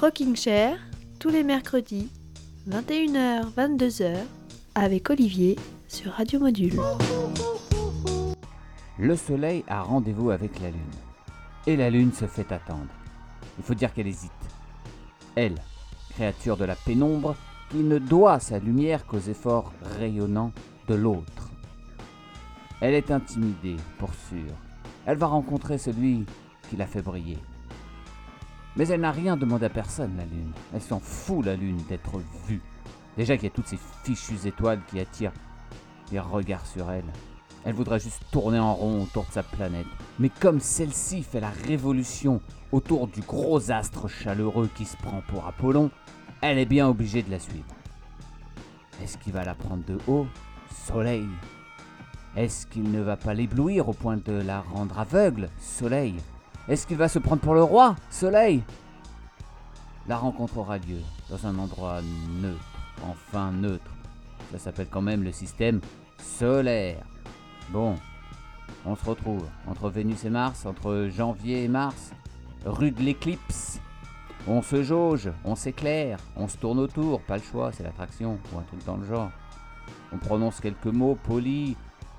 Rocking Chair, tous les mercredis, 21h, 22h, avec Olivier sur Radio Module. Le soleil a rendez-vous avec la lune. Et la lune se fait attendre. Il faut dire qu'elle hésite. Elle, créature de la pénombre, qui ne doit sa lumière qu'aux efforts rayonnants de l'autre. Elle est intimidée, pour sûr. Elle va rencontrer celui qui l'a fait briller. Mais elle n'a rien demandé à personne, la Lune. Elle s'en fout, la Lune, d'être vue. Déjà qu'il y a toutes ces fichues étoiles qui attirent les regards sur elle. Elle voudrait juste tourner en rond autour de sa planète. Mais comme celle-ci fait la révolution autour du gros astre chaleureux qui se prend pour Apollon, elle est bien obligée de la suivre. Est-ce qu'il va la prendre de haut? Soleil. Est-ce qu'il ne va pas l'éblouir au point de la rendre aveugle? Soleil. Est-ce qu'il va se prendre pour le roi? Soleil La rencontre aura lieu dans un endroit neutre, enfin neutre. Ça s'appelle quand même le système solaire. Bon, on se retrouve entre Vénus et Mars, entre janvier et mars, rue de l'éclipse. On se jauge, on s'éclaire, on se tourne autour, pas le choix, c'est l'attraction, ou un truc dans le genre. On prononce quelques mots polis,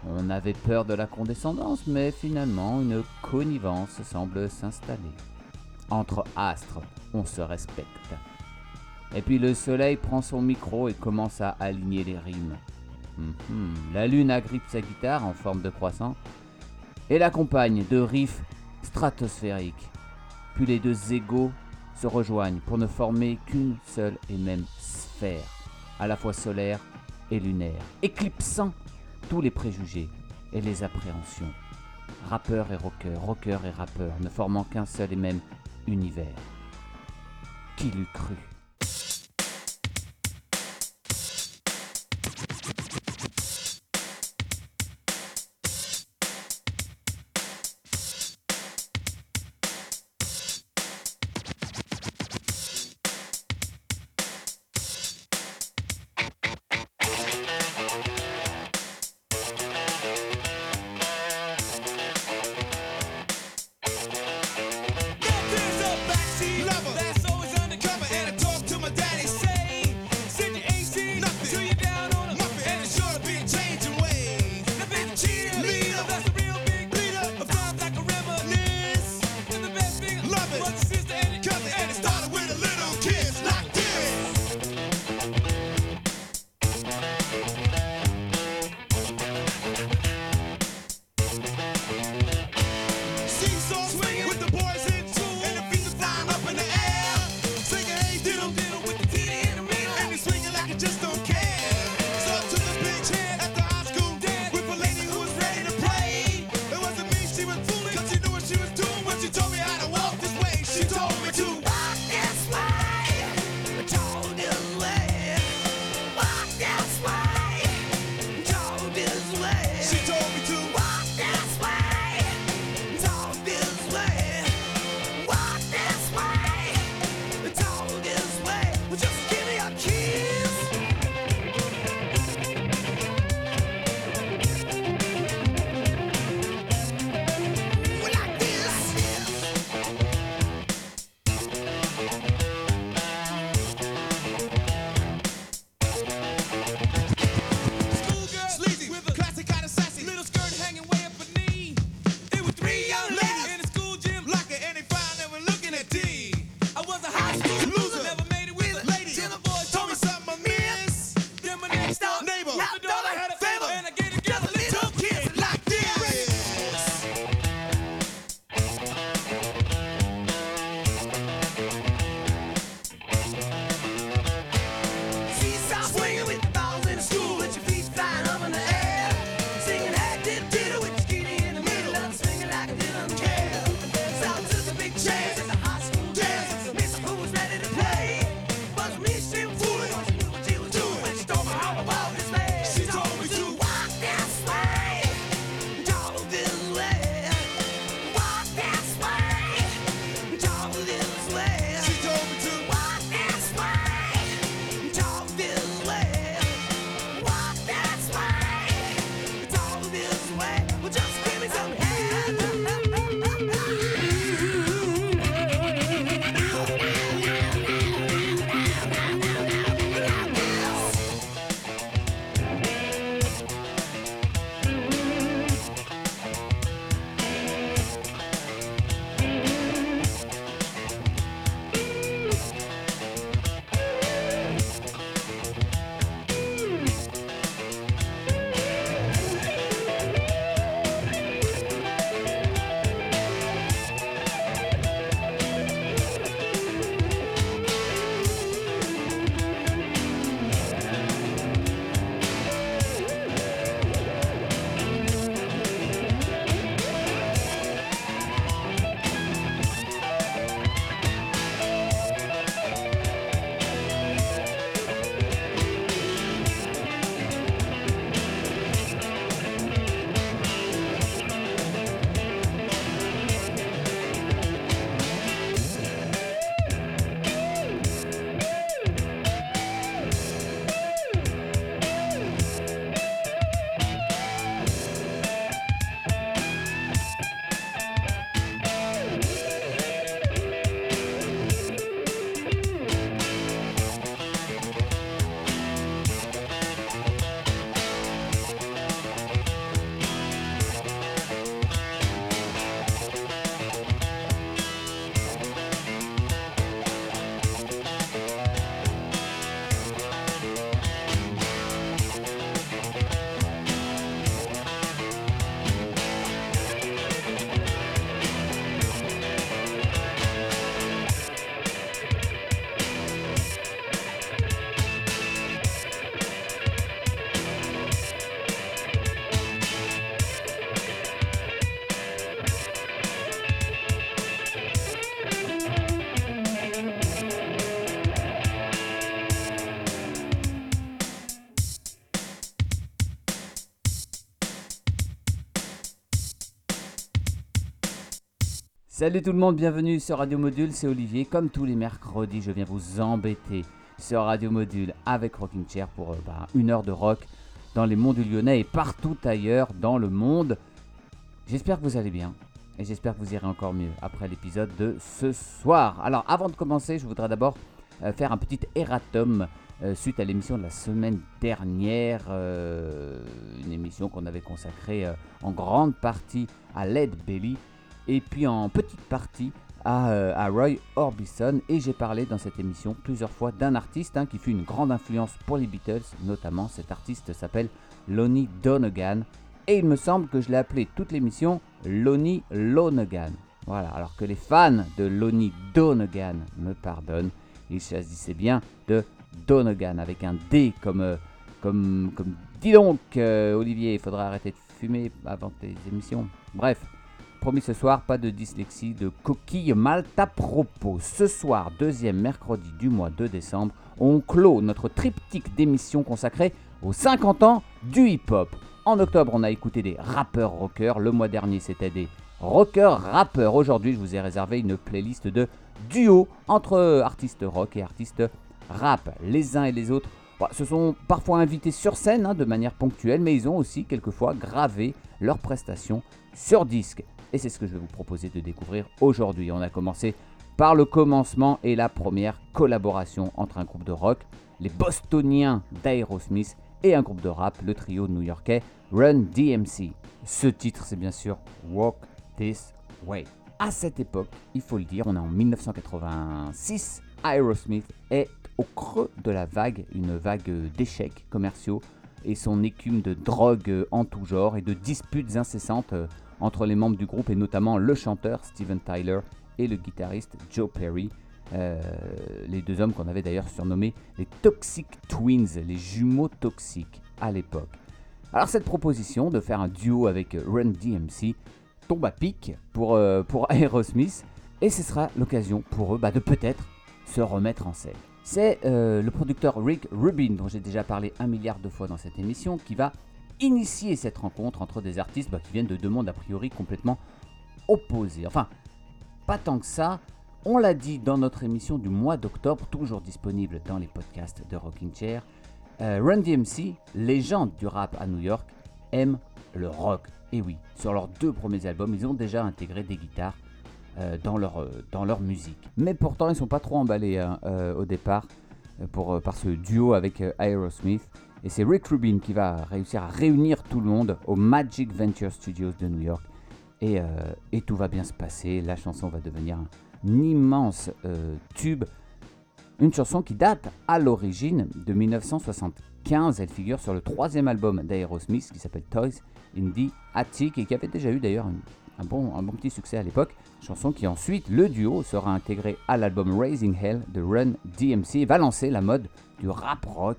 on avait peur de la condescendance, mais finalement une connivence semble s'installer. Entre astres, on se respecte. Et puis le soleil prend son micro et commence à aligner les rimes. Mhm. La lune agrippe sa guitare en forme de croissant et l'accompagne de riffs stratosphériques. Puis les deux égaux se rejoignent pour ne former qu'une seule et même sphère, à la fois solaire et lunaire, éclipsant tous les préjugés et les appréhensions. Rappeur et rocker, rocker et rappeur, ne formant qu'un seul et même univers. Qui l'eût cru? Salut tout le monde, bienvenue sur Radio Module, c'est Olivier. Comme tous les mercredis, je viens vous embêter sur Radio Module avec Rocking Chair pour euh, bah, une heure de rock dans les monts du Lyonnais et partout ailleurs dans le monde. J'espère que vous allez bien et j'espère que vous irez encore mieux après l'épisode de ce soir. Alors avant de commencer, je voudrais d'abord euh, faire un petit erratum euh, suite à l'émission de la semaine dernière, une émission qu'on avait consacrée en grande partie à Led Belly et puis en petite partie à, à Roy Orbison. Et j'ai parlé dans cette émission plusieurs fois d'un artiste hein, qui fut une grande influence pour les Beatles, notamment cet artiste s'appelle Lonnie Donegan. Et il me semble que je l'ai appelé toute l'émission Lonnie Lonegan. Voilà, alors que les fans de Lonnie Donegan me pardonnent, il s'agissait bien de Donegan avec un D comme, euh, comme, comme dis donc euh, Olivier, il faudra arrêter de fumer avant tes émissions. Bref, Promis ce soir, pas de dyslexie, de coquille mal à propos. Ce soir, deuxième mercredi du mois de décembre, on clôt notre triptyque d'émissions consacrée aux 50 ans du hip-hop. En octobre, on a écouté des rappeurs rockers. Le mois dernier, c'était des rockers rappeurs. Aujourd'hui, je vous ai réservé une playlist de duos entre artistes rock et artistes rap. Les uns et les autres bah, se sont parfois invités sur scène hein, de manière ponctuelle, mais ils ont aussi quelquefois gravé leurs prestations sur disque et c'est ce que je vais vous proposer de découvrir aujourd'hui. On a commencé par le commencement et la première collaboration entre un groupe de rock, les Bostoniens d'Aerosmith, et un groupe de rap, le trio new-yorkais Run DMC. Ce titre, c'est bien sûr Walk This Way. À cette époque, il faut le dire, on est en 1986, Aerosmith est au creux de la vague, une vague d'échecs commerciaux et son écume de drogue en tout genre et de disputes incessantes entre les membres du groupe et notamment le chanteur Steven Tyler et le guitariste Joe Perry. Euh, les deux hommes qu'on avait d'ailleurs surnommés les Toxic Twins, les jumeaux toxiques à l'époque. Alors cette proposition de faire un duo avec Run DMC tombe à pic pour, euh, pour Aerosmith et ce sera l'occasion pour eux bah, de peut-être se remettre en scène. C'est euh, le producteur Rick Rubin, dont j'ai déjà parlé un milliard de fois dans cette émission, qui va initier cette rencontre entre des artistes bah, qui viennent de deux mondes a priori complètement opposés. Enfin, pas tant que ça. On l'a dit dans notre émission du mois d'octobre, toujours disponible dans les podcasts de Rocking Chair. Euh, Run DMC, légende du rap à New York, aime le rock. Et oui, sur leurs deux premiers albums, ils ont déjà intégré des guitares euh, dans, leur, euh, dans leur musique. Mais pourtant, ils sont pas trop emballés hein, au départ pour, par ce duo avec Aerosmith. Et c'est Rick Rubin qui va réussir à réunir tout le monde au Magic Venture Studios de New York. Et, euh, tout va bien se passer. La chanson va devenir un, immense euh, tube. Une chanson qui date à l'origine de 1975. Elle figure sur le troisième album d'Aerosmith qui s'appelle Toys in the Attic et qui avait déjà eu d'ailleurs un, bon, un bon petit succès à l'époque. Chanson qui ensuite, le duo, sera intégré à l'album Raising Hell de Run DMC et va lancer la mode du rap rock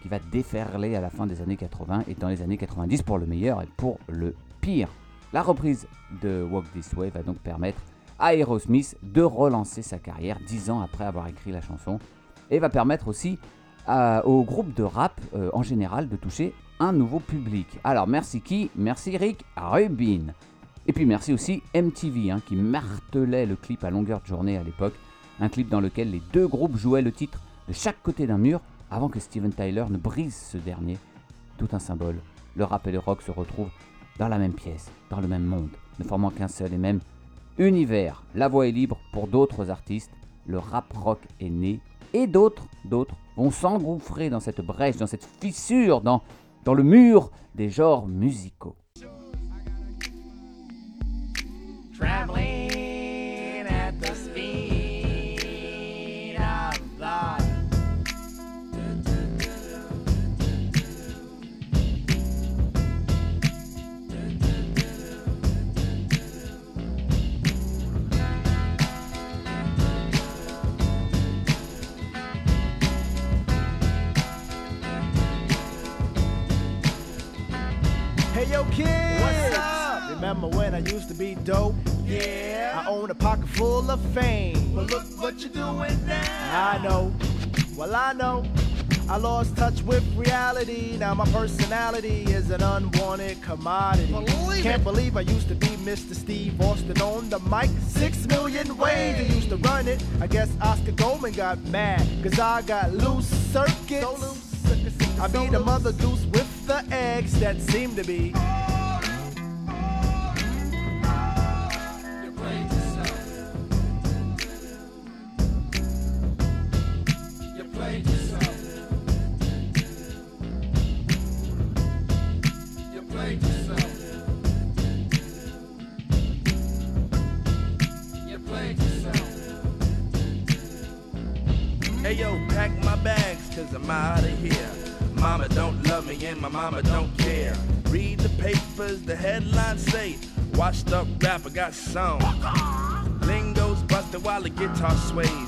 qui va déferler à la fin des années 80 et dans les années 90 pour le meilleur et pour le pire. La reprise de Walk This Way va donc permettre à Aerosmith de relancer sa carrière dix ans après avoir écrit la chanson et va permettre aussi au groupe de rap euh, en général de toucher un nouveau public. Alors merci qui Merci Rick Rubin. Et puis merci aussi MTV hein, qui martelait le clip à longueur de journée à l'époque. Un clip dans lequel les deux groupes jouaient le titre de chaque côté d'un mur avant que Steven Tyler ne brise ce dernier. Tout un symbole. Le rap et le rock se retrouvent dans la même pièce, dans le même monde, ne formant qu'un seul et même univers. La voie est libre pour d'autres artistes. Le rap rock est né et d'autres, d'autres vont s'engouffrer dans cette brèche, dans cette fissure, dans, dans le mur des genres musicaux. Remember when I used to be dope? Yeah. I own a pocket full of fame. But look what you're doing now. I know. Well, I know. I lost touch with reality. Now my personality is an unwanted commodity. Believe Can't it. believe I used to be Mr. Steve Austin on the mic. Six million ways I used to run it. I guess Oscar Goldman got mad, cause I got loose circuits. So loose, circus, I so be the mother goose with the eggs that seem to be. Hey Toss Sway.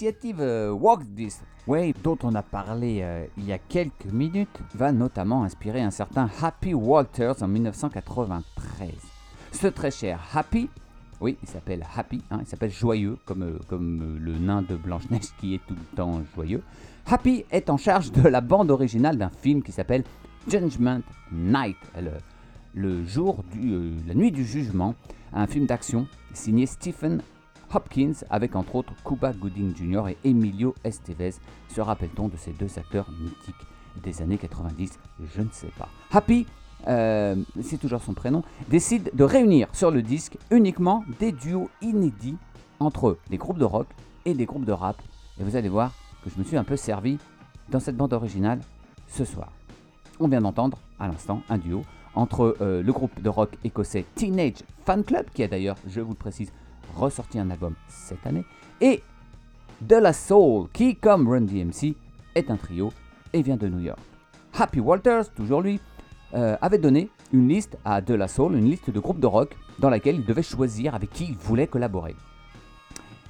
L'initiative euh, Walk This Way, dont on a parlé euh, il y a quelques minutes, va notamment inspirer un certain Happy Walters en 1993. Ce très cher Happy, oui, il s'appelle Happy, hein, il s'appelle Joyeux, comme, euh, comme le nain de Blanche-Neige qui est tout le temps joyeux. Happy est en charge de la bande originale d'un film qui s'appelle Judgment Night, le, le jour du, la nuit du jugement, un film d'action signé Stephen Hopkins avec entre autres Cuba Gooding Jr. et Emilio Estevez. Se rappelle-t-on de ces deux acteurs mythiques des années 90 Je ne sais pas. Happy, euh, c'est toujours son prénom, décide de réunir sur le disque uniquement des duos inédits entre les groupes de rock et les groupes de rap. Et vous allez voir que je me suis un peu servi dans cette bande originale ce soir. On vient d'entendre à l'instant un duo entre euh, le groupe de rock écossais Teenage Fan Club, qui a d'ailleurs, je vous le précise, ressorti un album cette année, et De La Soul, qui, comme Run DMC, est un trio et vient de New York. Happy Walters, toujours lui, euh, avait donné une liste à De La Soul, une liste de groupes de rock dans laquelle il devait choisir avec qui il voulait collaborer.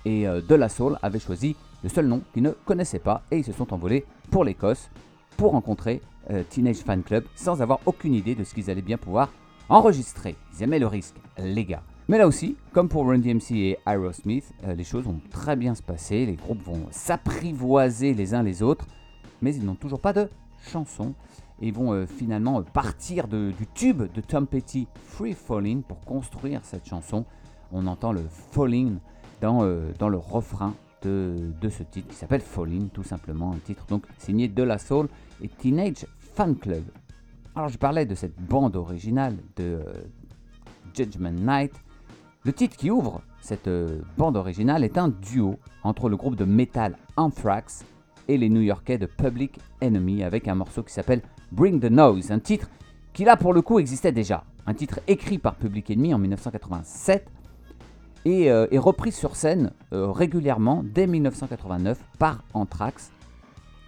Et euh, De La Soul avait choisi le seul nom qu'il ne connaissait pas et ils se sont envolés pour l'Écosse pour rencontrer euh, Teenage Fan Club sans avoir aucune idée de ce qu'ils allaient bien pouvoir enregistrer. Ils aimaient le risque, les gars. Mais là aussi, comme pour Run DMC et Aerosmith, euh, les choses vont très bien se passer, les groupes vont s'apprivoiser les uns les autres, mais ils n'ont toujours pas de chanson et vont euh, finalement euh, partir du tube de Tom Petty, Free Falling, pour construire cette chanson. On entend le Falling dans, le refrain de, de ce titre qui s'appelle Falling, tout simplement, un titre donc signé De La Soul et Teenage Fan Club. Alors je parlais de cette bande originale de euh, Judgment Night. Le titre qui ouvre cette euh, bande originale est un duo entre le groupe de metal Anthrax et les New-Yorkais de Public Enemy avec un morceau qui s'appelle Bring the Noise, un titre qui là pour le coup existait déjà, un titre écrit par Public Enemy en 1987 et euh, repris sur scène euh, régulièrement dès 1989 par Anthrax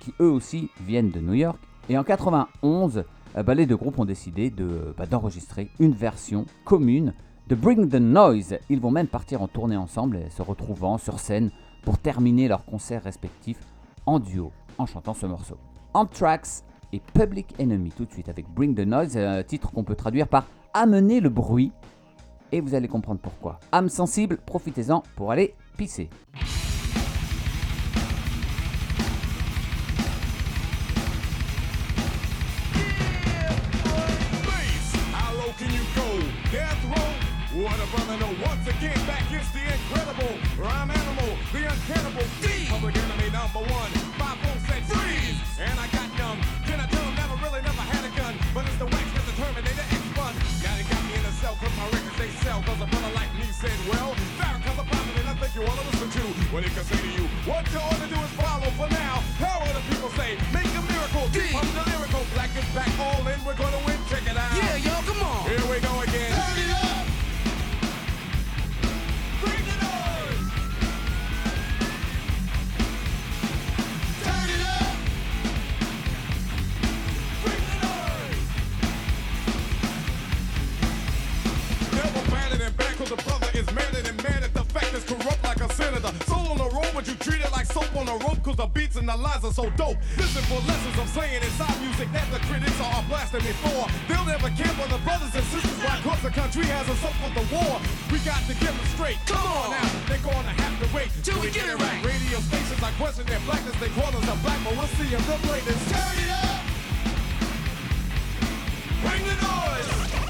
qui eux aussi viennent de New York. Et en 91, euh, bah, les deux groupes ont décidé bah, d'enregistrer une version commune de Bring the Noise. Ils vont même partir en tournée ensemble, et se retrouvant sur scène pour terminer leurs concerts respectifs en duo en chantant ce morceau. Anthrax et Public Enemy tout de suite avec Bring the Noise, un titre qu'on peut traduire par Amener le bruit. Et vous allez comprendre pourquoi. Âme sensible, profitez-en pour aller pisser. Know. Once again, back is the incredible rhyme animal, the uncannibal D. Public enemy number one. Five folks said freeze, and I got numb. Can I tell 'em never really never had a gun, but it's the wax that's the Terminator X one. Now they got me in a cell 'cause my records they sell. 'Cause a brother like me said, well, Farrakhan's a prophet and I think you wanna listen to what he can say to you. What you ought to do is follow for now. How the people say? Make a miracle. Deep pump the lyrical. Black is back all in. We're gonna win. But you treat it like soap on a rope cause the beats and the lines are so dope. Listen for lessons I'm saying inside music that the critics are blasting me for. They'll never care for the brothers and sisters why cause the country has us up for the war. We got to get them straight. Come on now, they're gonna have to wait Till we get it right. Radio stations I question their blackness, they call us a black, but we'll see if they'll play this. Turn it up! Bring the noise!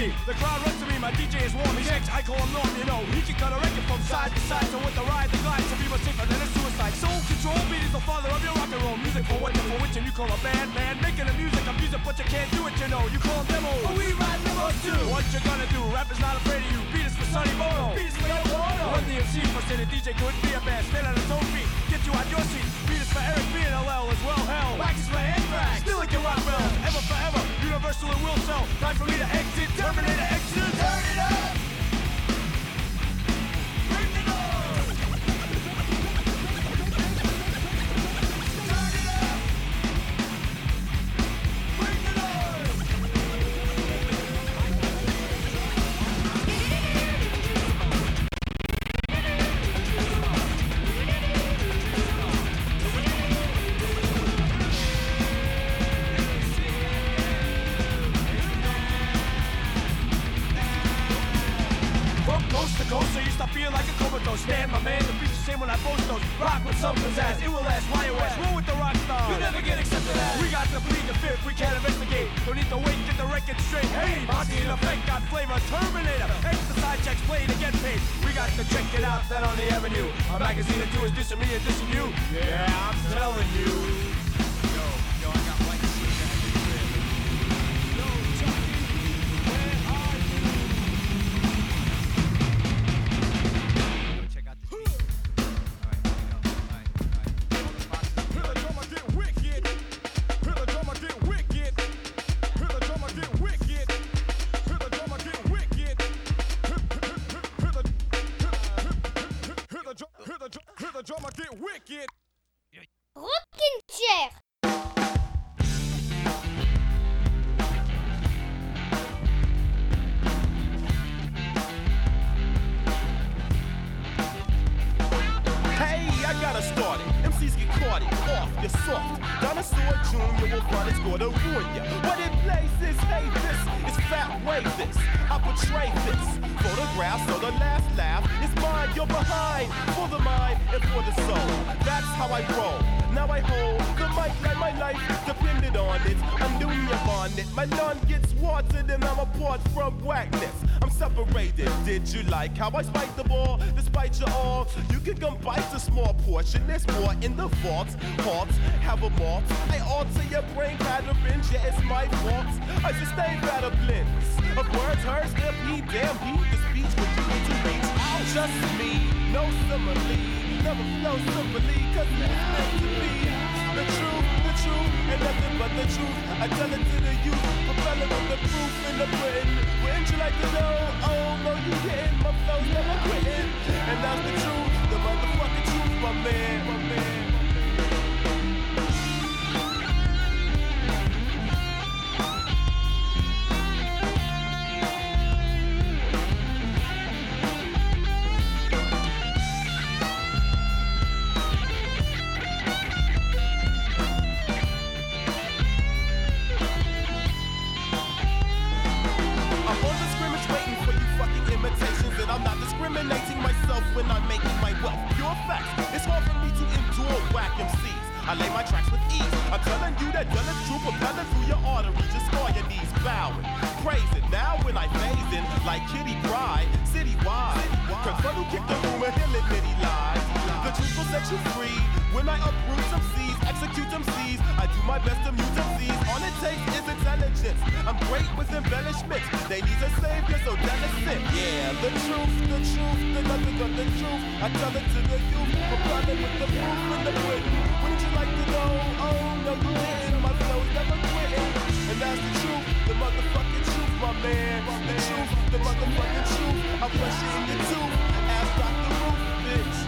Me! The crowd runs to me, my DJ is warm, he's ex, I call him Norm, you know. He can cut a record from side to side, so with the ride, the glide, to be much safer than a suicide. Soul control, beat is the father of your rock and roll. Music for what, for which, and you call a band, man. Making the music, I'm music, but you can't do it, you know. You call them demos, but we ride demos too. What you gonna do? Rap is not afraid of you. Beat is for Sonny Bono. Beat is for Yoko Ono. Run the MC for say the DJ couldn't be a band. Stand on his own feet, get you out your seat. Beat is for Eric B and LL as well, hell. Wax is for Anthrax. Still like your rock bells natural self. Time for me to exit. Terminator exit. The mic like my life depended on it. I'm doing your bonnet. My lawn gets watered and I'm apart from whackness. I'm separated. Did you like how I spike the ball? Despite your all, you can come bite a small portion. There's more in the vault. Hearts have a malt. I alter your brain patterns. Yeah, it's my fault. I sustain better blends of words, hers, their P. Damn, he the speech what you need to reach. Just me, no simile. Never flow simply, cause it's meant to be. The truth, the truth, and nothing but the truth. I tell it to the youth, propelling with the proof in the Britain. Wouldn't you like to know? Oh, no, you didn't. My flow's never quitting. And that's the truth, the motherfucking truth, my man, my man. Like Kitty Pride, citywide. Confront who kicked the room and he'll lies. The truth will set you free. When I uproot some seeds, execute them seeds. I do my best to mute them seeds. All it takes is intelligence. I'm great with embellishments. They need a savior, so innocent. Yeah, the truth, the truth, the nothing but the truth. I tell it to the youth, propelling with the proof in the pudding. Wouldn't you like to know? Oh, no, you didn't. My flow's never quitting. And that's the truth, the motherfucking truth, my man. The truth, the motherfucking truth. I'll flush it in your tooth. Ask Dr. Roof, bitch.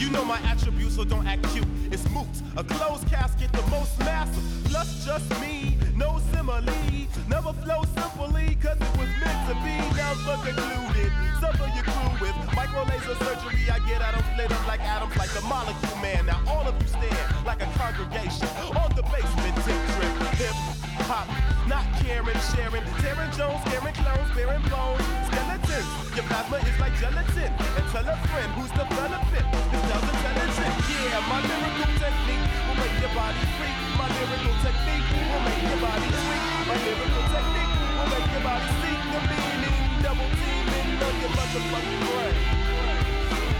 You know my attributes, so don't act cute. It's moot. A closed casket, the most massive. Plus just me, no simile. Never flow simply, cause it was meant to be. Never concluded. Suffer your crew with micro laser surgery. I get atoms split up like atoms, like the molecule man. Now all of you stand like a congregation on the basement tip trip. Hip hop, not caring, sharing. Tearing Jones, scaring clones, bearing bones. Skeletons, your plasma is like gelatin. And tell a friend who's developing. This does intelligent. Yeah, my lyrical technique will make your body freak. My lyrical technique will make your body tweak. My lyrical technique will make your body seek the meaning. Double teaming on your motherfucking brain.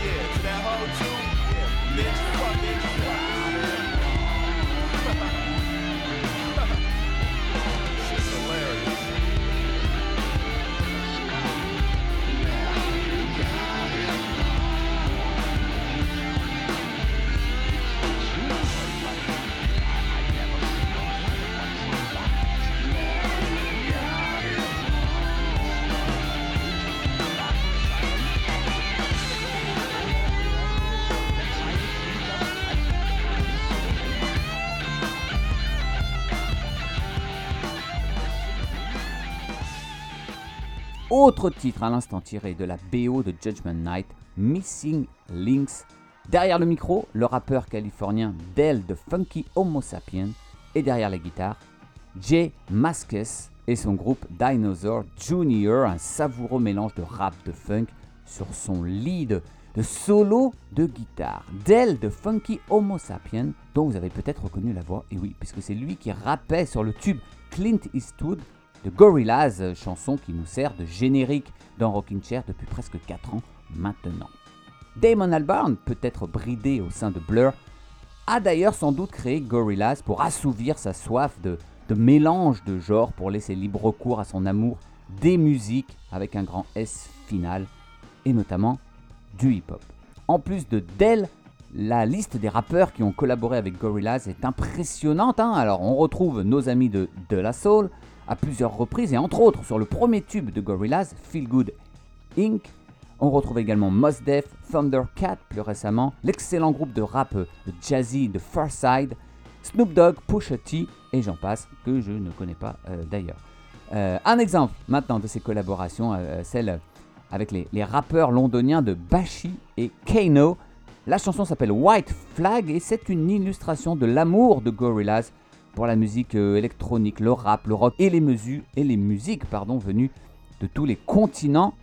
Yeah, to that whole too. Yeah, bitch, fuck Autre titre à l'instant tiré de la BO de Judgment Night, Missing Links. Derrière le micro, le rappeur californien Del de Funky Homo Sapien. Et derrière la guitare, Jay Mascis et son groupe Dinosaur Jr., un savoureux mélange de rap, de funk sur son lead de solo de guitare. Del de Funky Homo Sapien, dont vous avez peut-être reconnu la voix, et oui, puisque c'est lui qui rappait sur le tube Clint Eastwood de Gorillaz, chanson qui nous sert de générique dans Rocking Chair depuis presque 4 ans maintenant. Damon Albarn, peut-être bridé au sein de Blur, a d'ailleurs sans doute créé Gorillaz pour assouvir sa soif de, de mélange de genres, pour laisser libre cours à son amour des musiques avec un grand S final, et notamment du hip-hop. En plus de Dell, la liste des rappeurs qui ont collaboré avec Gorillaz est impressionnante. hein. Alors on retrouve nos amis de De La Soul à plusieurs reprises, et entre autres sur le premier tube de Gorillaz, Feel Good Inc., on retrouve également Mos Def, Thundercat plus récemment, l'excellent groupe de rap jazzy de Farside, Snoop Dogg, Pusha T et j'en passe que je ne connais pas euh, d'ailleurs. Euh, un exemple maintenant de ces collaborations, euh, celle avec les, les rappeurs londoniens de Bashi et Kano. La chanson s'appelle White Flag et c'est une illustration de l'amour de Gorillaz pour la musique euh, électronique, le rap, le rock et les, musu- et les musiques venues de tous les continents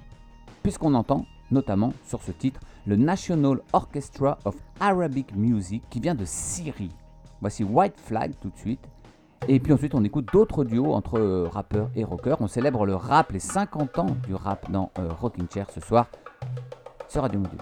puisqu'on entend notamment sur ce titre le National Orchestra of Arabic Music qui vient de Syrie. Voici White Flag tout de suite. Et puis ensuite on écoute d'autres duos entre euh, rappeurs et rockers. On célèbre le rap, les 50 ans du rap dans euh, Rocking Chair ce soir sur Radio Module.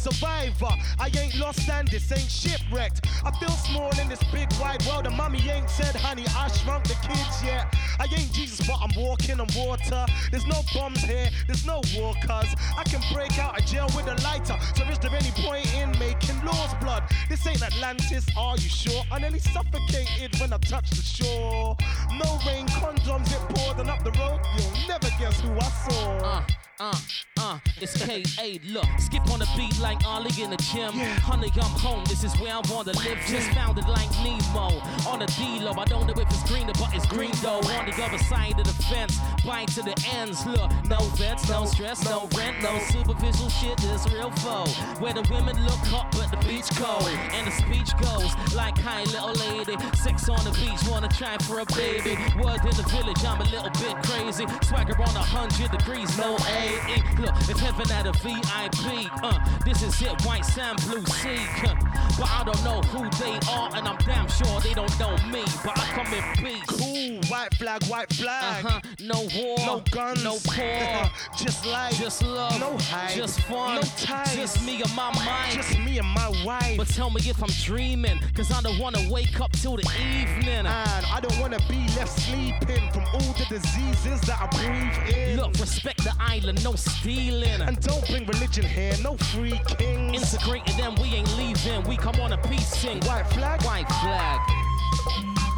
Survivor. I ain't lost and this ain't shipwrecked. I feel small in this big wide world, and mommy ain't said, honey, I shrunk the kids yet. I ain't Jesus, but I'm walking on water. There's no bombs here, there's no war, cuz I can break out of jail with a lighter. So is there any point in making laws, blood? This ain't Atlantis, are you sure? I nearly suffocated when I touched the shore. No rain, condoms, it poured, and up the road, you'll never guess who I saw. Uh, uh, uh, it's K.A. Look, skip on the beat like Ollie in the gym. Honey, I'm home, this is where I wanna live. Just found it like Nemo. On the D-Lo, I don't know if greener, but it's green though. On the other side of the fence, bite to the ends. Look, no vets, no stress, no rent, no superficial shit, this real foe. Where the women look hot, but the beach cold. And the speech goes like, hi, little lady. Sex on the beach, wanna try for a baby. Word in the village, I'm a little bit crazy. Swagger on a hundred degrees, no AE. Look, if heaven had a VIP, uh, this is it, white sand, blue sea. Uh, but I don't know who they are, and I'm damn sure they don't know me. But I come in peace. Cool, white flag, white flag. Uh huh. No war, No guns, no poor. just life, Just love, no hype, just fun, no ties, just me and my mind. just me and my wife. But tell me if I'm dreaming, cause I don't wanna wake up till the evening. and I don't wanna be left sleeping from all the diseases that I breathe in. Look, respect the island, no stealing. and don't bring religion here, no free kings. Integrated and we ain't leaving. We come on a peace sing. White flag, White flag.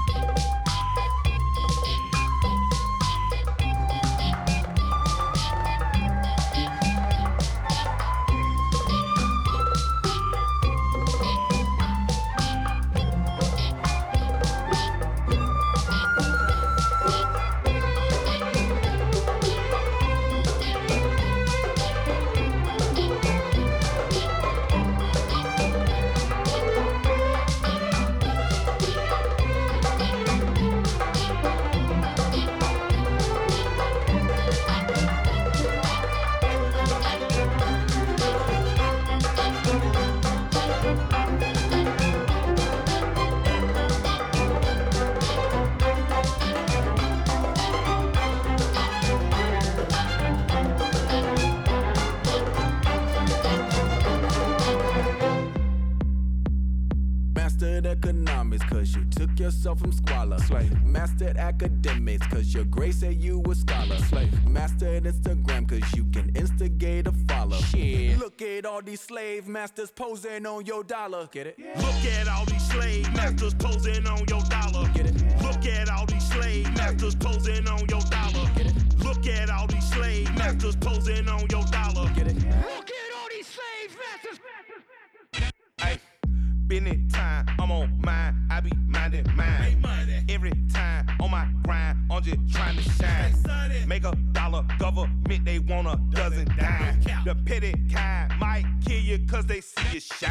Masters posing on your dollar. Get it? Look at all these slave masters posing on your dollar. Get it? Look at all these slave masters posing on your dollar. Get it? Look at all these slave masters posing on your dollar. Get it? Look at all these slave masters. Hey, been it time, I'm on mine, I be minding mine. Every time on my grind, I'm just trying to shine. Make a dollar, government, they want a dozen dime. The petty kind might kill you cause they see you shine.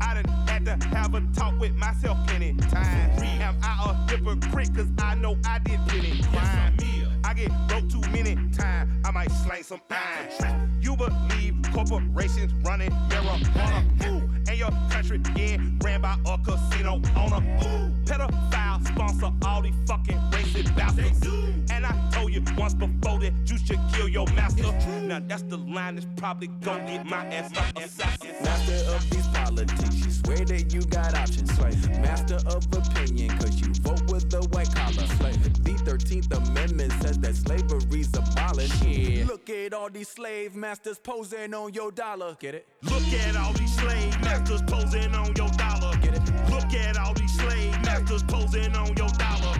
I done had to have a talk with myself plenty times. Am I a hypocrite cause I know I did plenty crime. I get broke too many times, I might slang some iron. You believe corporations running marijuana. Ooh, and your country getting ran by a casino owner. Ooh, pedophile sponsor all these fucking racist bastards. And I told you once before that you should kill your master. Now that's the line that's probably gonna get my ass up assassin. Master of these politics, you swear that you got options. Slave. Master of opinion, cause you vote with the white collar. Slave. The 13th Amendment says that slavery's abolished. Yeah. Look at all these slave masters posing on your dollar. Get it? Look at all these slave masters posing on your dollar. Look at all these slave masters posing on your dollar.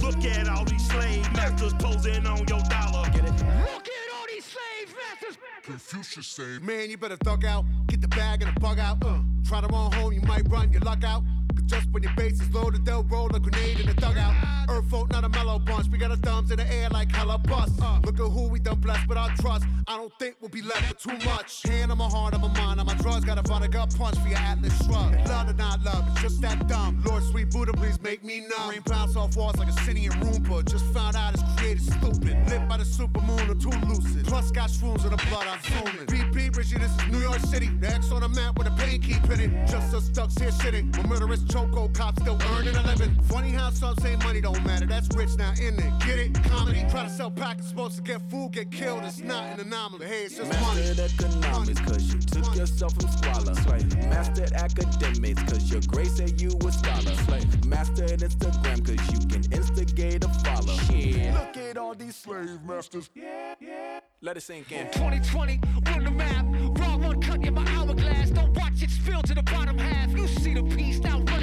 Look at all these slave masters posing on your dollar. Look at all these slave masters. Confucius say, man, you better thug out. Get the bag and the bug out. Uh, try to run home, you might run your luck out. Just when your base is loaded, they'll roll a grenade in the dugout. Earth folk, not a mellow bunch. We got our thumbs in the air like hella bust. Look at who we done blessed with our trust. I don't think we'll be left with too much. Hand on my heart, on my mind, on my drugs. Got a vodka punch for your Atlas shrug. Love or not love, it's just that dumb. Lord, sweet Buddha, please make me numb. Rain pounds off walls like a city in Roomba. Just found out it's created stupid. Lit by the super supermoon or too lucid. Plus got shrooms in the blood, I'm zooming. BP, Richie, this is New York City. The X on the map with a pain keep in it. Just us ducks here sitting. With murderous charge Coco cops still earning a living. Funny how some say money don't matter. That's rich now, in it? Get it? Comedy. Try to sell packets, supposed to get food, get killed. It's not an anomaly. Hey, it's just money. Mastered economics, cause you took yourself from squalor. Mastered academics, cause your grace said you a scholar. Mastered Instagram, cause you can instigate a follow. Look at all these slave masters. Yeah, yeah. Let it sink in. 2020, run the map. Wrong one cut in my hourglass. Don't watch it spill to the bottom half. You see the piece now running fast on the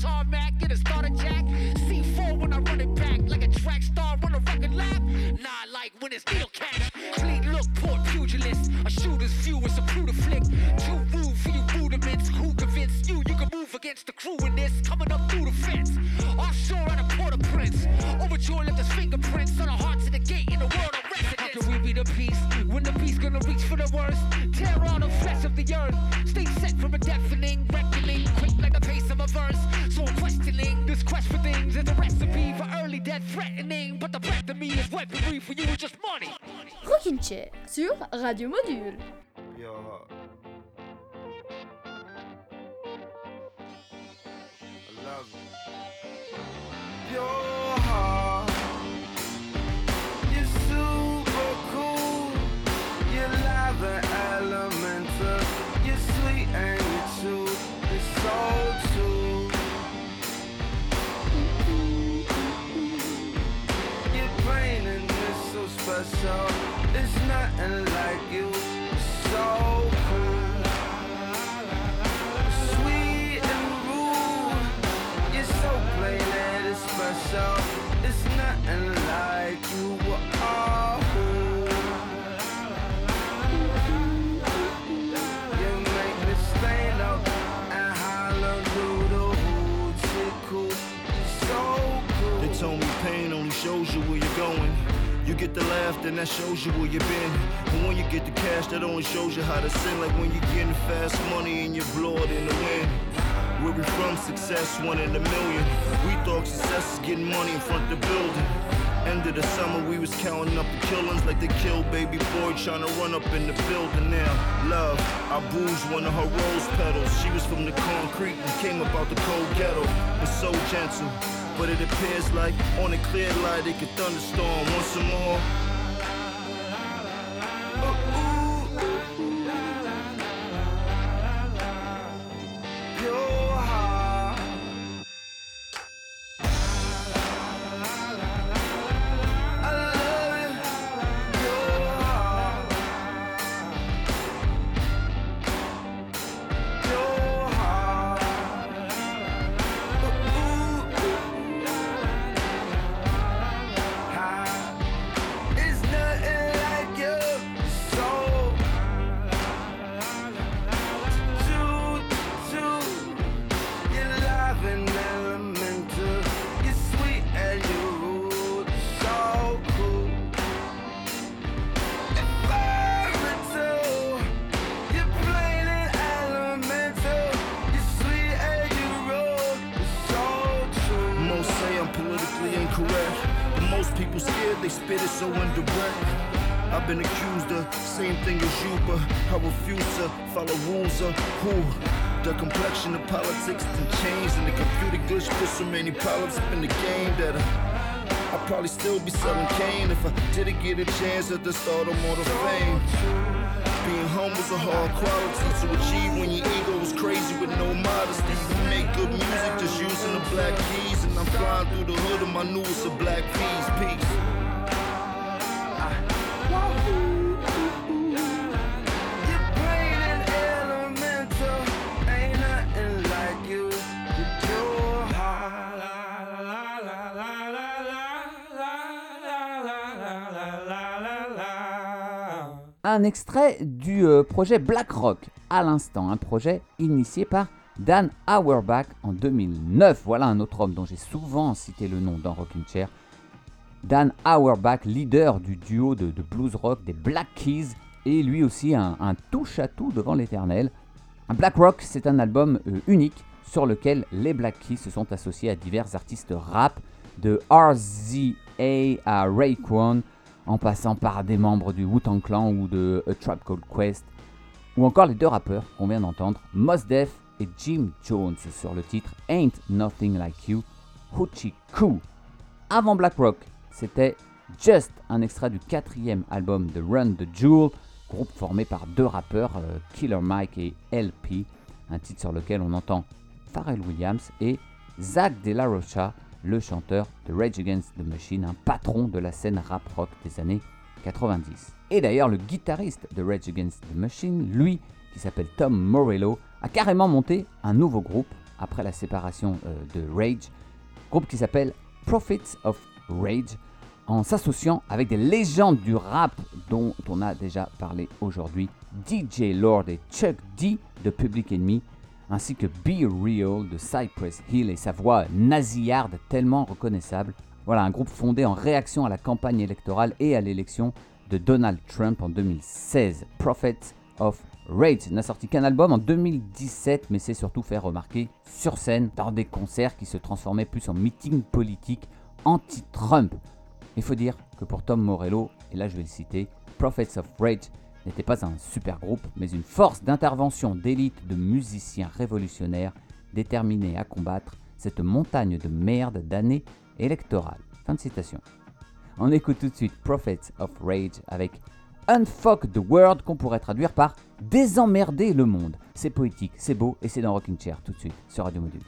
tarmac. Get a starter jack. C4 when I run it back like a track star on a record lap. Nah, like when it's needle catch. Clean look, poor pugilist. A shooter's view is a brutal flick. Too rude for you rudiments. Who convinced you you can move against the crew in this? Coming up through the fence. Offshore at a Port-au-Prince. Overjoyed left his fingerprints on the hearts of the gate in the world of residence. How can we be the peace when the beast gonna reach for the worst? Tear all the flesh of the earth. Stay set from a deafening threatening. But the breath of me is weaponry for you is just money. Rockin' Chair sur Radio Module. Yo, I love you. Your get the laugh, then that shows you where you've been. And when you get the cash, that only shows you how to sin. Like when you're getting fast money and you blow it in the wind. Where we from, success, one in a million. We thought success is getting money in front of the building. End of the summer, we was counting up the killings like they killed baby boy trying to run up in the building now. Love, I bruised one of her rose petals. She was from the concrete and came up out the cold ghetto. And so gentle, but it appears like on a clear light it could thunderstorm once more. Oh, Your The complexion of politics can change, and the computer glitch put so many problems up in the game that I, I'd probably still be selling cane if I didn't get a chance at the start of Mortal Fame. Being humble's a hard quality to achieve when your ego is crazy with no modesty. We make good music just using the black keys, and I'm flying through the hood of my newest of black keys. Peace. Un extrait du euh, projet Black Rock, à l'instant, un projet initié par Dan Auerbach en 2009. Voilà un autre homme dont j'ai souvent cité le nom dans Rockin' Chair. Dan Auerbach, leader du duo de, blues rock des Black Keys, et lui aussi un, un touche-à-tout devant l'éternel. Black Rock, c'est un album euh, unique sur lequel les Black Keys se sont associés à divers artistes rap, de RZA à Raekwon, en passant par des membres du Wu-Tang Clan ou de A Tribe Called Quest, ou encore les deux rappeurs qu'on vient d'entendre, Mos Def et Jim Jones sur le titre Ain't Nothing Like You, Hoochie Coo. Avant Black Rock, c'était Just un extrait du quatrième album de Run the Jewel, groupe formé par deux rappeurs, euh, Killer Mike et LP, un titre sur lequel on entend Pharrell Williams et Zach De La Rocha, le chanteur de Rage Against the Machine, un patron de la scène rap rock des années 90. Et d'ailleurs, le guitariste de Rage Against the Machine, lui, qui s'appelle Tom Morello, a carrément monté un nouveau groupe après la séparation euh, de Rage, groupe qui s'appelle Prophets of Rage, en s'associant avec des légendes du rap dont on a déjà parlé aujourd'hui, DJ Lord et Chuck D de Public Enemy, ainsi que Be Real de Cypress Hill et sa voix nasillarde tellement reconnaissable. Voilà, un groupe fondé en réaction à la campagne électorale et à l'élection de Donald Trump en 2016, Prophets of Rage n'a sorti qu'un album en 2017, mais s'est surtout fait remarquer sur scène dans des concerts qui se transformaient plus en meeting politique anti-Trump. Il faut dire que pour Tom Morello, et là je vais le citer, Prophets of Rage n'était pas un super groupe, mais une force d'intervention d'élite de musiciens révolutionnaires déterminés à combattre cette montagne de merde d'années électorales. Fin de citation. On écoute tout de suite Prophets of Rage avec Unfuck the World qu'on pourrait traduire par Désemmerder le monde. C'est poétique, c'est beau et c'est dans Rocking Chair tout de suite sur Radio Module.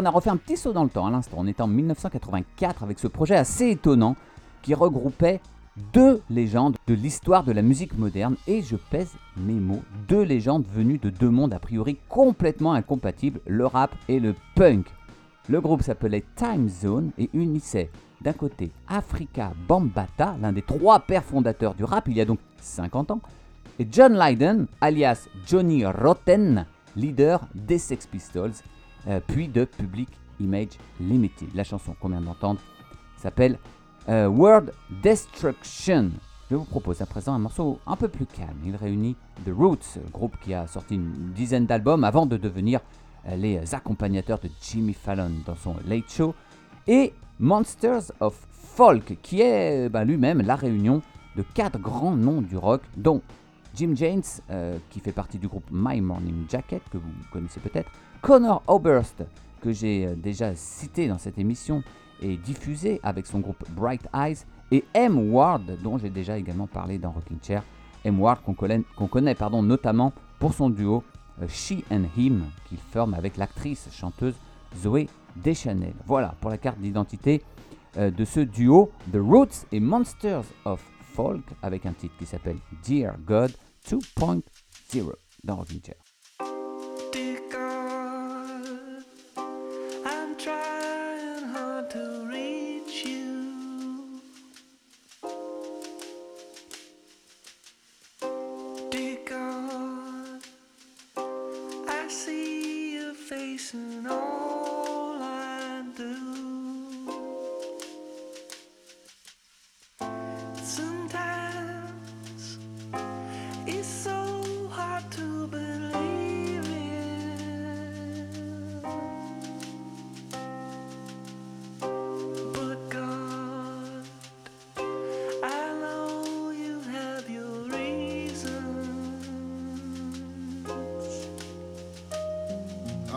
On a refait un petit saut dans le temps à l'instant. On était en 1984 avec ce projet assez étonnant qui regroupait deux légendes de l'histoire de la musique moderne. Et je pèse mes mots, deux légendes venues de deux mondes a priori complètement incompatibles, le rap et le punk. Le groupe s'appelait Time Zone et unissait d'un côté Africa Bambata, l'un des trois pères fondateurs du rap il y a donc 50 ans, et John Lydon, alias Johnny Rotten, leader des Sex Pistols, euh, puis de Public Image Limited. La chanson qu'on vient d'entendre s'appelle euh, World Destruction. Je vous propose à présent un morceau un peu plus calme. Il réunit The Roots, groupe qui a sorti une dizaine d'albums avant de devenir euh, les accompagnateurs de Jimmy Fallon dans son Late Show, et Monsters of Folk, qui est bah, lui-même la réunion de quatre grands noms du rock, dont Jim James, euh, qui fait partie du groupe My Morning Jacket, que vous connaissez peut-être, Connor Oberst, que j'ai euh, déjà cité dans cette émission et diffusé avec son groupe Bright Eyes, et M. Ward, dont j'ai déjà également parlé dans Rocking Chair. M. Ward qu'on connaît, notamment pour son duo euh, She and Him, qu'il forme avec l'actrice chanteuse Zoé Deschanel. Voilà pour la carte d'identité euh, de ce duo The Roots et Monsters of Folk avec un titre qui s'appelle Dear God 2.0 dans Rocking Chair.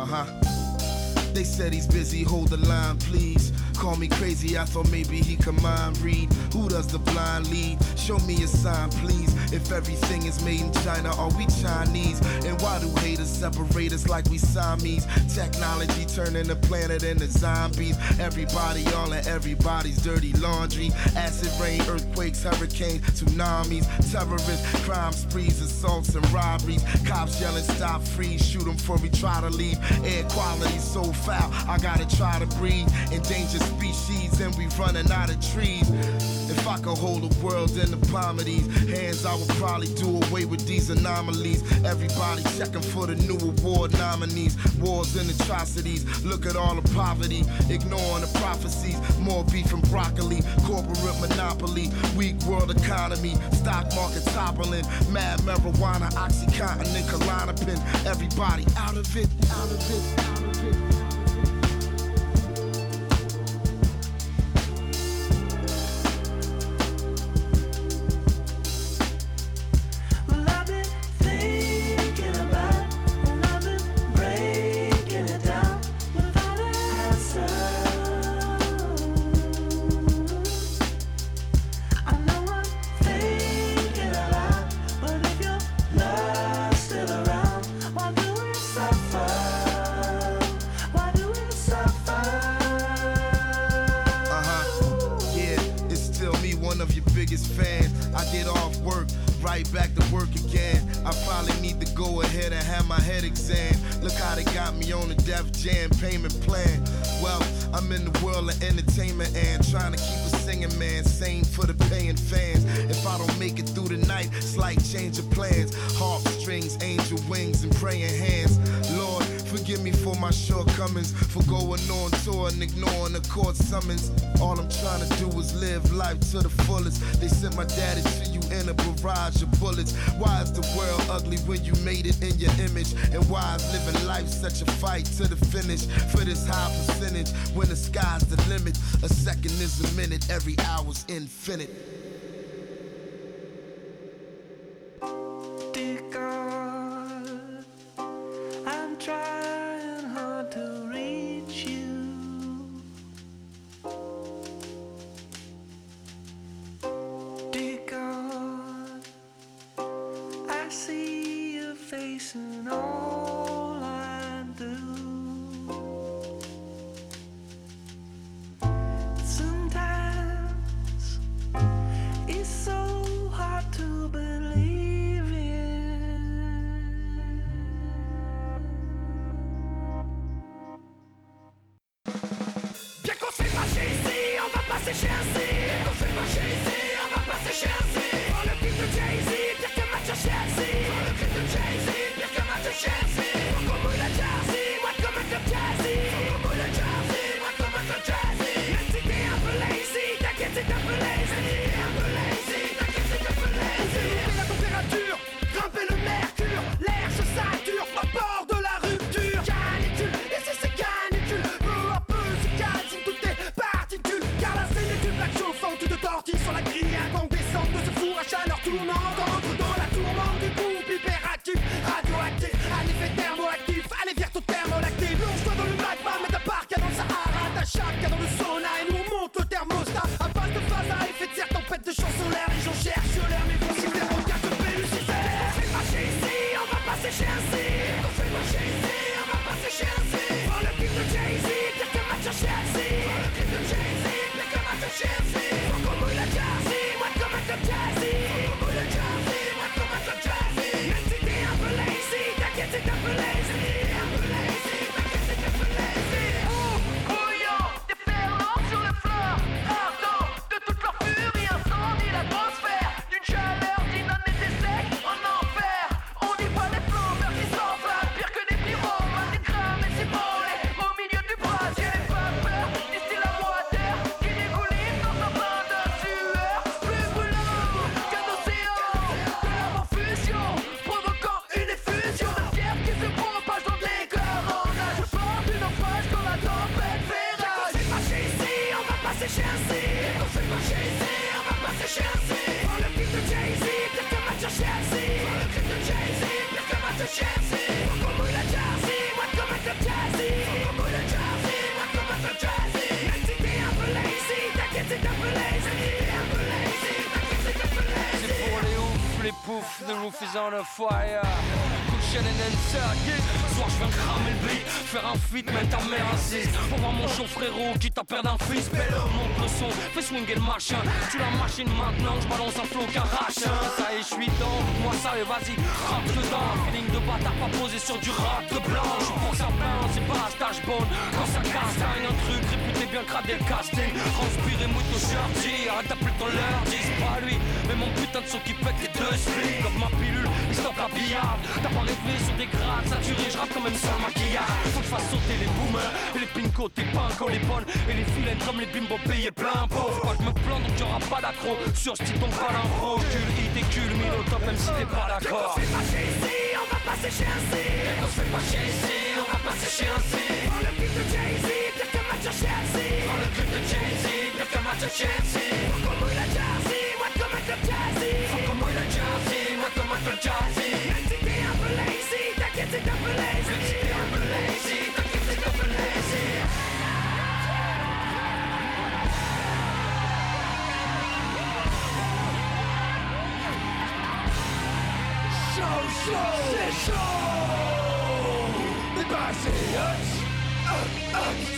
Huh. They said he's busy, hold the line, please. Call me crazy, I thought maybe he could mind read. Who does the blind lead? Show me a sign, please. If everything is made in China, are we Chinese? And why do haters separate us like we Siamese? Technology turning the planet into zombies. Everybody all in everybody's dirty laundry. Acid rain, earthquakes, hurricanes, tsunamis, terrorists, crime sprees, assaults and robberies. Cops yelling, stop, freeze, shoot 'em before we try to leave. Air quality so foul, I gotta try to breathe. Endangered species, and we running out of trees. If I could hold the world in the palm of these hands, I would probably do away with these anomalies. Everybody checking for the new award nominees. Wars and atrocities. Look at all the poverty, ignoring the prophecies. More beef and broccoli, corporate monopoly, weak world economy, stock market toppling, mad marijuana, oxycontin, and Klonopin. Everybody out of it, out of it, out of it. Man sane for the paying fans. If I don't make it through the night, slight change of plans. Harp strings, angel wings, and praying hands. Lord, Forgive me for my shortcomings, for going on tour and ignoring the court summons. All I'm trying to do is live life to the fullest. They sent my daddy to you in a barrage of bullets. Why is the world ugly when you made it in your image? And why is living life such a fight to the finish? For this high percentage, when the sky's the limit, a second is a minute, every hour's infinite. Dans le sauna Ce soir, je viens cramer le beat, faire un feat, mettre ta mère assise. Pour voir mon show, frérot, qui t'a perdu un fils. Belle, monte le son, fais swinguer le machin. Tu la machine maintenant, je balance un flow qu'arrache. Ça y est, je suis dans, moi ça y est, vas-y, rentre dedans. Feeling de bâtard, pas posé sur du rap de blanc. Je pour ça plein, c'est pas un stage bon. Quand ça castagne, un truc réputé bien cradé le casting. Transpiré, mouille au shirty, arrête d'appeler ton leur, dis pas lui. Mais mon putain de son qui pète les deux pilule, billard. T'as pas rêvé sur des grades saturés, je rappe quand même sans le maquillage. Faut que je fasse sauter les boomers, et les pincos, tes pincos, les bonnes. Et les vilaines comme les bimbos payés plein pot. Pas que je me plante, donc y'aura pas d'accro. Sur ce type, donc pas d'impro. Cul, et cul, mille au top, même si t'es pas d'accord. On se fait pas chier ici, on va passer chez un C. On se fait pas chier ici, on va passer chez un C. Prends le clip de Jay-Z, pire que match à Chelsea. Prends le clip de Jay-Z, que match à Chelsea. Faut qu'on mouille la Jersey, moi comme un club jazzy. Faut qu'on mouille la Jersey, moi comme un club jazzy. C'est chaud Mais pas assez hot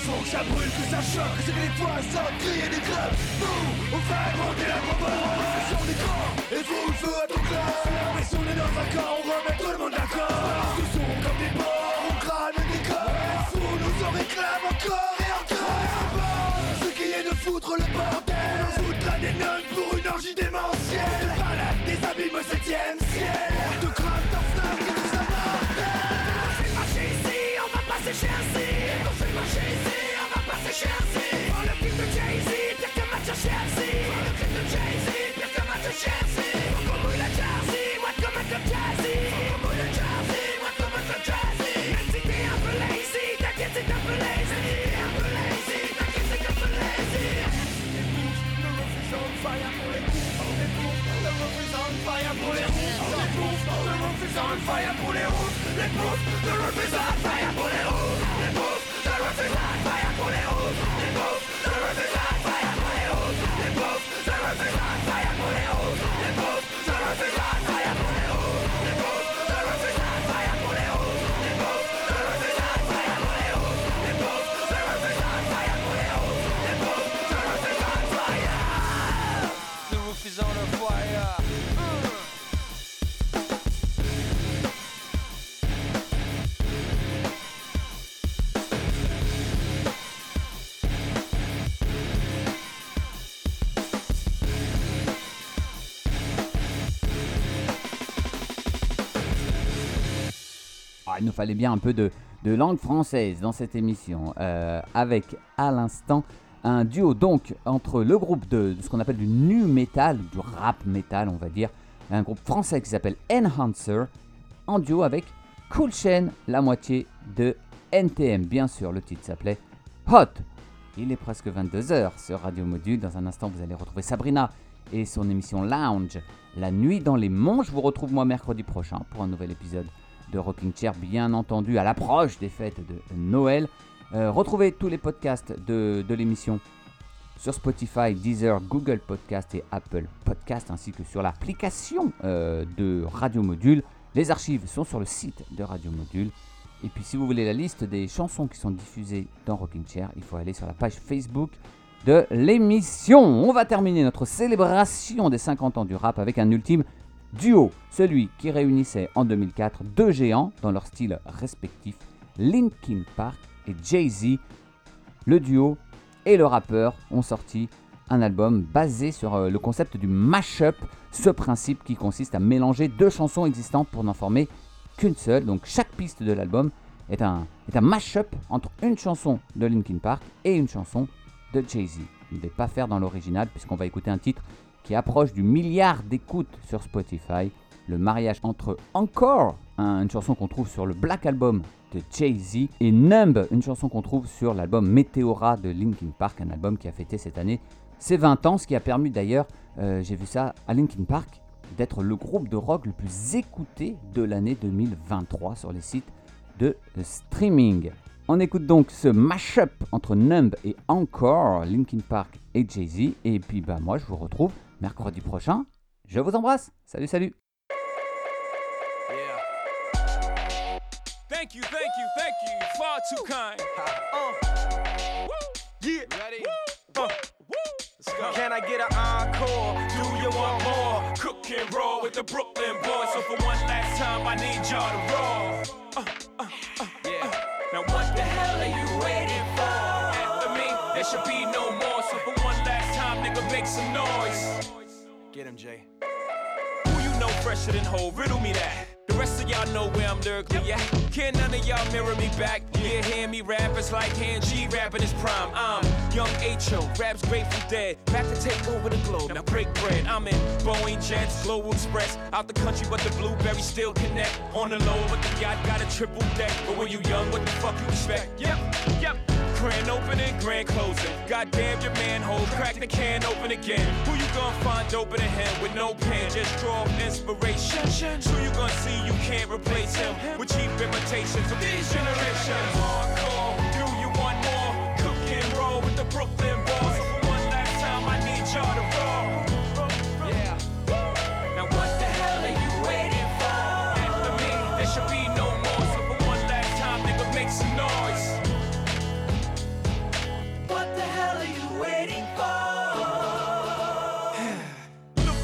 faut que ça brûle, que ça choque, que c'est les poings sortent, crier des clubs Nous, on fait monter la propos Sur des camps, et faut le feu à ton club Mais si on est dans un on remet tout le monde d'accord Nous sommes comme des porcs, on crâne des corps fous nous en réclament encore et encore Ce qui est de foutre le bordel On foutra des nonnes pour une orgie démentielle De balade des abîmes au septième ciel passer chez C On va passer chez is on fire, put The roof, Let proof, the roof is on fire, put it on. The roof is on fire, put. Nous fallait bien un peu de, langue française dans cette émission, euh, avec à l'instant un duo donc entre le groupe de, de ce qu'on appelle du nu metal, du rap metal on va dire, un groupe français qui s'appelle Enhancer, en duo avec Cool Chain, la moitié de NTM. Bien sûr, le titre s'appelait Hot. Il est presque 22h sur Radio Module. Dans un instant, vous allez retrouver Sabrina et son émission Lounge, La nuit dans les monts. Je vous retrouve moi mercredi prochain pour un nouvel épisode de Rocking Chair, bien entendu à l'approche des fêtes de Noël. Euh, retrouvez tous les podcasts de, l'émission sur Spotify, Deezer, Google Podcast et Apple Podcast, ainsi que sur l'application euh, de Radio Module. Les archives sont sur le site de Radio Module. Et puis si vous voulez la liste des chansons qui sont diffusées dans Rocking Chair, il faut aller sur la page Facebook de l'émission. On va terminer notre célébration des 50 ans du rap avec un ultime duo, celui qui réunissait en 2004 deux géants dans leur style respectif, Linkin Park et Jay-Z. Le duo et le rappeur ont sorti un album basé sur euh, le concept du mash-up, ce principe qui consiste à mélanger deux chansons existantes pour n'en former qu'une seule. Donc chaque piste de l'album est un, est un mash-up entre une chanson de Linkin Park et une chanson de Jay-Z. Je ne vais pas faire dans l'original puisqu'on va écouter un titre qui approche du milliard d'écoutes sur Spotify. Le mariage entre Encore, un- une chanson qu'on trouve sur le Black Album de Jay-Z, et Numb, une chanson qu'on trouve sur l'album Meteora de Linkin Park, un album qui a fêté cette année ses 20 ans, ce qui a permis d'ailleurs, euh, j'ai vu ça à Linkin Park, d'être le groupe de rock le plus écouté de l'année 2023 sur les sites de streaming. On écoute donc ce mash-up entre Numb et Encore, Linkin Park et Jay-Z. Et puis bah moi je vous retrouve mercredi prochain. Je vous embrasse. Salut, salut. Thank you, thank you, thank you. Far too kind. Uh, yeah. Ready? Uh, Can I get an encore? Do you want more? Cook and roll with the Brooklyn boys. So for one last time, I need y'all to roll. Uh, uh, uh, uh, uh. yeah. Now what the hell are you waiting for? After me, there should be no more. So for one nigga, make some noise. Get him, Jay. Who you know fresher than whole? Riddle me that. The rest of y'all know where I'm lyrically at. Can none of y'all mirror me back? Yeah, hear me rap, it's like hand G rapping his prime. I'm young H.O., raps Grateful Dead. Back to take over the globe, now break bread. I'm in Boeing Jets, Global Express. Out the country, but the blueberries still connect. On the low, but the yacht got a triple deck. But when you young, what the fuck you expect? Yep, yep. Grand opening, grand closing. Goddamn your manhole, crack the can open again. Who you gonna find open a him with no pen? Just draw inspiration. Who you gonna see you can't replace him with cheap imitations of these generations? Hardcore, do you want more? Cook and roll with the Brooklyn for one last time, I need y'all to roll.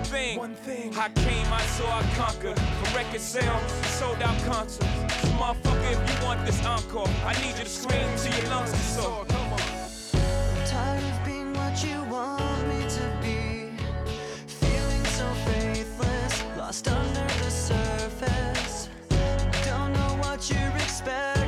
one thing. One thing. I came, I saw, I conquered. From record sales, sold out concerts. So motherfucker, if you want this encore, I need you to scream to your lungs are sore. Come on. I'm tired of being what you want me to be. Feeling so faithless, lost under the surface. Don't know what you expect.